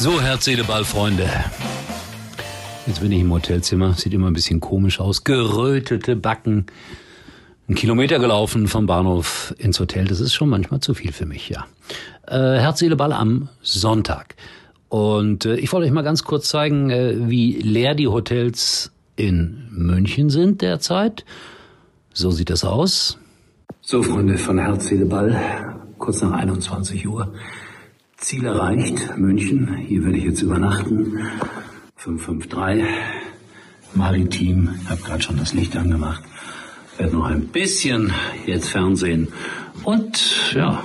So, Herz, Freunde. Jetzt bin ich im Hotelzimmer, sieht immer ein bisschen komisch aus. Gerötete Backen. Ein Kilometer gelaufen vom Bahnhof ins Hotel, das ist schon manchmal zu viel für mich, ja. Äh, Herz, am Sonntag. Und äh, ich wollte euch mal ganz kurz zeigen, äh, wie leer die Hotels in München sind derzeit. So sieht das aus. So, Freunde von Herz, kurz nach 21 Uhr. Ziel erreicht, München. Hier werde ich jetzt übernachten. 553 Maritim. Ich habe gerade schon das Licht angemacht. Werde noch ein bisschen jetzt Fernsehen und ja,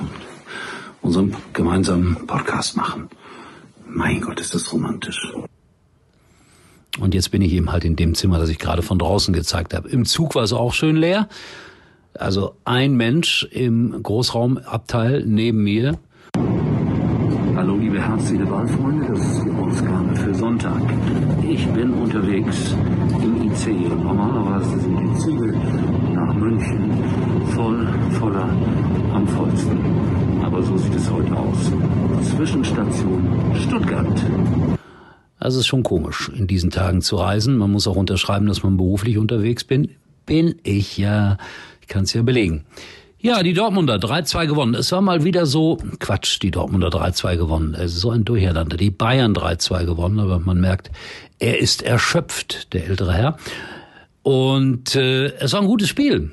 unseren gemeinsamen Podcast machen. Mein Gott, ist das romantisch. Und jetzt bin ich eben halt in dem Zimmer, das ich gerade von draußen gezeigt habe. Im Zug war es auch schön leer. Also ein Mensch im Großraumabteil neben mir. Liebe herzliche Wahlfreunde, das ist die Ausgabe für Sonntag. Ich bin unterwegs im IC. Normalerweise sind die Züge nach München voll, voller am vollsten. Aber so sieht es heute aus. Zwischenstation Stuttgart. Also es ist schon komisch, in diesen Tagen zu reisen. Man muss auch unterschreiben, dass man beruflich unterwegs bin. Bin ich ja. Ich kann es ja belegen. Ja, die Dortmunder 3-2 gewonnen. Es war mal wieder so, Quatsch, die Dortmunder 3-2 gewonnen. Es ist so ein Durcheinander. Die Bayern 3-2 gewonnen, aber man merkt, er ist erschöpft, der ältere Herr. Und äh, es war ein gutes Spiel,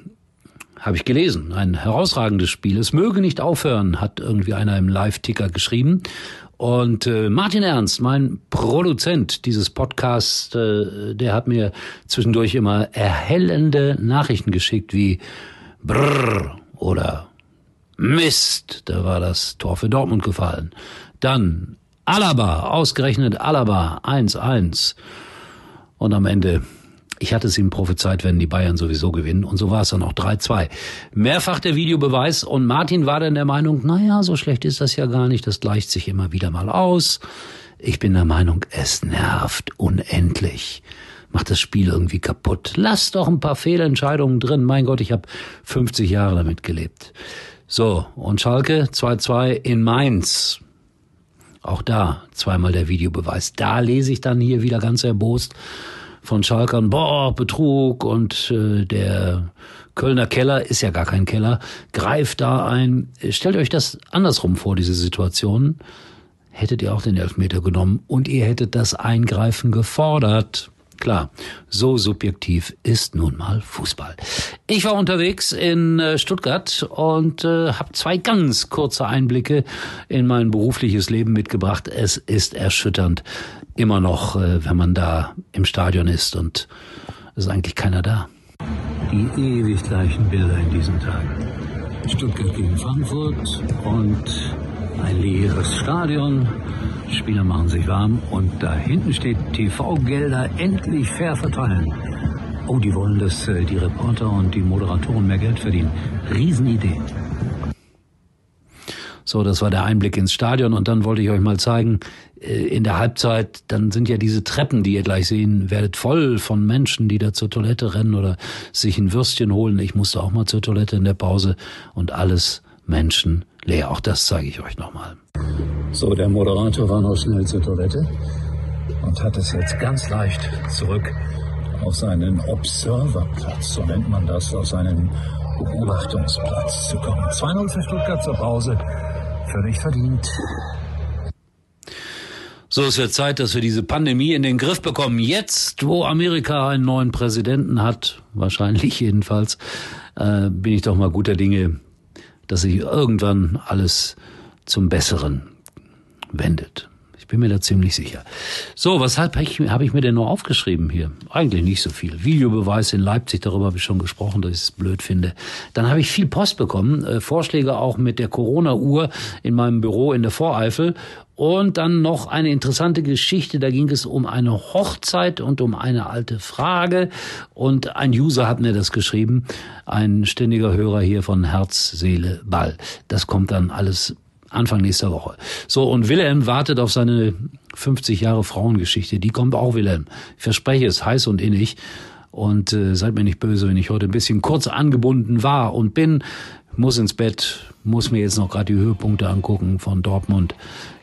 habe ich gelesen. Ein herausragendes Spiel. Es möge nicht aufhören, hat irgendwie einer im Live-Ticker geschrieben. Und äh, Martin Ernst, mein Produzent dieses Podcasts, äh, der hat mir zwischendurch immer erhellende Nachrichten geschickt wie Brrr oder Mist, da war das Tor für Dortmund gefallen. Dann Alaba, ausgerechnet Alaba, 1-1. Und am Ende, ich hatte es ihm prophezeit, wenn die Bayern sowieso gewinnen. Und so war es dann auch 3-2. Mehrfach der Videobeweis. Und Martin war dann der Meinung, naja, so schlecht ist das ja gar nicht. Das gleicht sich immer wieder mal aus. Ich bin der Meinung, es nervt unendlich macht das Spiel irgendwie kaputt. Lass doch ein paar Fehlentscheidungen drin. Mein Gott, ich habe 50 Jahre damit gelebt. So, und Schalke 2-2 in Mainz. Auch da zweimal der Videobeweis. Da lese ich dann hier wieder ganz erbost von Schalkern, boah, Betrug und äh, der Kölner Keller ist ja gar kein Keller, greift da ein. Stellt euch das andersrum vor, diese Situation. Hättet ihr auch den Elfmeter genommen und ihr hättet das Eingreifen gefordert. Klar, so subjektiv ist nun mal Fußball. Ich war unterwegs in äh, Stuttgart und äh, habe zwei ganz kurze Einblicke in mein berufliches Leben mitgebracht. Es ist erschütternd, immer noch, äh, wenn man da im Stadion ist und es ist eigentlich keiner da. Die ewig gleichen Bilder in diesen Tagen. Stuttgart gegen Frankfurt und ein leeres Stadion. Spieler machen sich warm und da hinten steht TV-Gelder endlich fair verteilen. Oh, die wollen, dass äh, die Reporter und die Moderatoren mehr Geld verdienen. Riesenidee. So, das war der Einblick ins Stadion und dann wollte ich euch mal zeigen, äh, in der Halbzeit, dann sind ja diese Treppen, die ihr gleich sehen werdet, voll von Menschen, die da zur Toilette rennen oder sich ein Würstchen holen. Ich musste auch mal zur Toilette in der Pause und alles Menschen leer. Auch das zeige ich euch nochmal. So, der Moderator war noch schnell zur Toilette und hat es jetzt ganz leicht zurück auf seinen Observerplatz, so nennt man das, auf seinen Beobachtungsplatz zu kommen. 2-0 für Stuttgart zur Pause, völlig verdient. So, es wird Zeit, dass wir diese Pandemie in den Griff bekommen. Jetzt, wo Amerika einen neuen Präsidenten hat, wahrscheinlich jedenfalls, äh, bin ich doch mal guter Dinge, dass sich irgendwann alles zum Besseren wendet. Bin mir da ziemlich sicher. So, weshalb habe ich, hab ich mir denn nur aufgeschrieben hier? Eigentlich nicht so viel. Videobeweis in Leipzig, darüber habe ich schon gesprochen, dass ich es blöd finde. Dann habe ich viel Post bekommen, äh, Vorschläge auch mit der Corona-Uhr in meinem Büro in der Voreifel. Und dann noch eine interessante Geschichte, da ging es um eine Hochzeit und um eine alte Frage. Und ein User hat mir das geschrieben, ein ständiger Hörer hier von Herz, Seele, Ball. Das kommt dann alles Anfang nächster Woche. So, und Wilhelm wartet auf seine 50 Jahre Frauengeschichte. Die kommt auch, Wilhelm. Ich verspreche es, heiß und innig. Und äh, seid mir nicht böse, wenn ich heute ein bisschen kurz angebunden war und bin. muss ins Bett, muss mir jetzt noch gerade die Höhepunkte angucken von Dortmund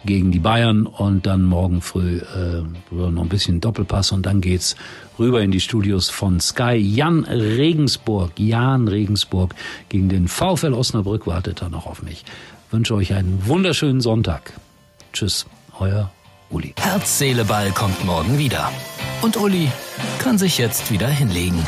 gegen die Bayern und dann morgen früh äh, noch ein bisschen Doppelpass und dann geht's rüber in die Studios von Sky. Jan Regensburg, Jan Regensburg gegen den VfL Osnabrück wartet da noch auf mich. Wünsche euch einen wunderschönen Sonntag. Tschüss, euer Uli. Herz, Seele, Ball kommt morgen wieder. Und Uli kann sich jetzt wieder hinlegen.